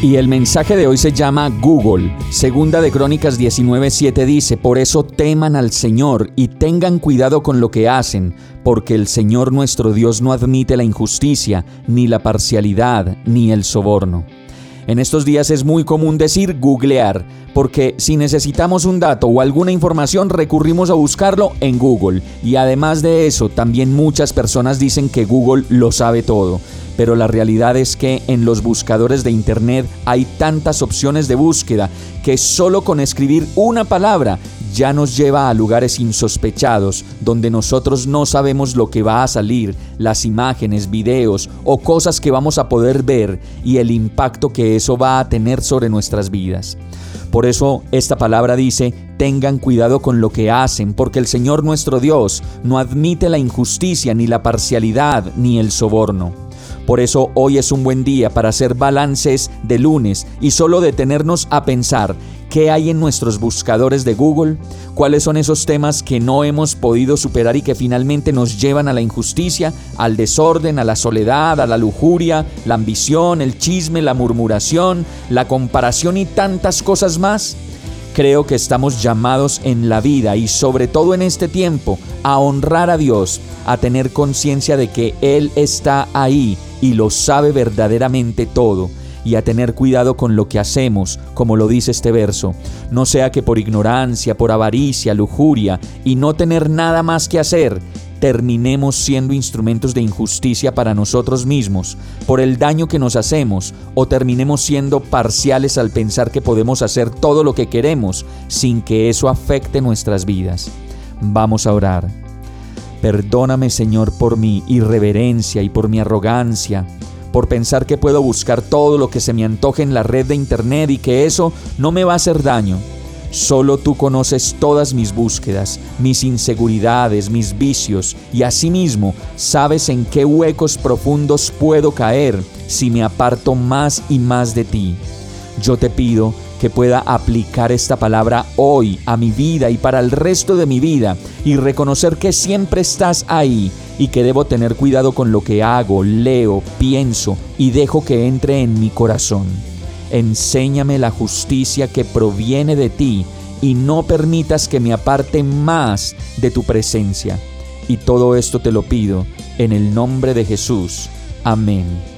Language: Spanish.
Y el mensaje de hoy se llama Google. Segunda de Crónicas 19:7 dice, por eso teman al Señor y tengan cuidado con lo que hacen, porque el Señor nuestro Dios no admite la injusticia, ni la parcialidad, ni el soborno. En estos días es muy común decir googlear, porque si necesitamos un dato o alguna información recurrimos a buscarlo en Google. Y además de eso, también muchas personas dicen que Google lo sabe todo pero la realidad es que en los buscadores de Internet hay tantas opciones de búsqueda que solo con escribir una palabra ya nos lleva a lugares insospechados donde nosotros no sabemos lo que va a salir, las imágenes, videos o cosas que vamos a poder ver y el impacto que eso va a tener sobre nuestras vidas. Por eso esta palabra dice, tengan cuidado con lo que hacen, porque el Señor nuestro Dios no admite la injusticia, ni la parcialidad, ni el soborno. Por eso hoy es un buen día para hacer balances de lunes y solo detenernos a pensar qué hay en nuestros buscadores de Google, cuáles son esos temas que no hemos podido superar y que finalmente nos llevan a la injusticia, al desorden, a la soledad, a la lujuria, la ambición, el chisme, la murmuración, la comparación y tantas cosas más. Creo que estamos llamados en la vida y sobre todo en este tiempo a honrar a Dios, a tener conciencia de que Él está ahí y lo sabe verdaderamente todo, y a tener cuidado con lo que hacemos, como lo dice este verso, no sea que por ignorancia, por avaricia, lujuria y no tener nada más que hacer, terminemos siendo instrumentos de injusticia para nosotros mismos por el daño que nos hacemos o terminemos siendo parciales al pensar que podemos hacer todo lo que queremos sin que eso afecte nuestras vidas. Vamos a orar. Perdóname Señor por mi irreverencia y por mi arrogancia, por pensar que puedo buscar todo lo que se me antoje en la red de internet y que eso no me va a hacer daño. Solo tú conoces todas mis búsquedas, mis inseguridades, mis vicios y asimismo sabes en qué huecos profundos puedo caer si me aparto más y más de ti. Yo te pido que pueda aplicar esta palabra hoy a mi vida y para el resto de mi vida y reconocer que siempre estás ahí y que debo tener cuidado con lo que hago, leo, pienso y dejo que entre en mi corazón. Enséñame la justicia que proviene de ti y no permitas que me aparte más de tu presencia. Y todo esto te lo pido en el nombre de Jesús. Amén.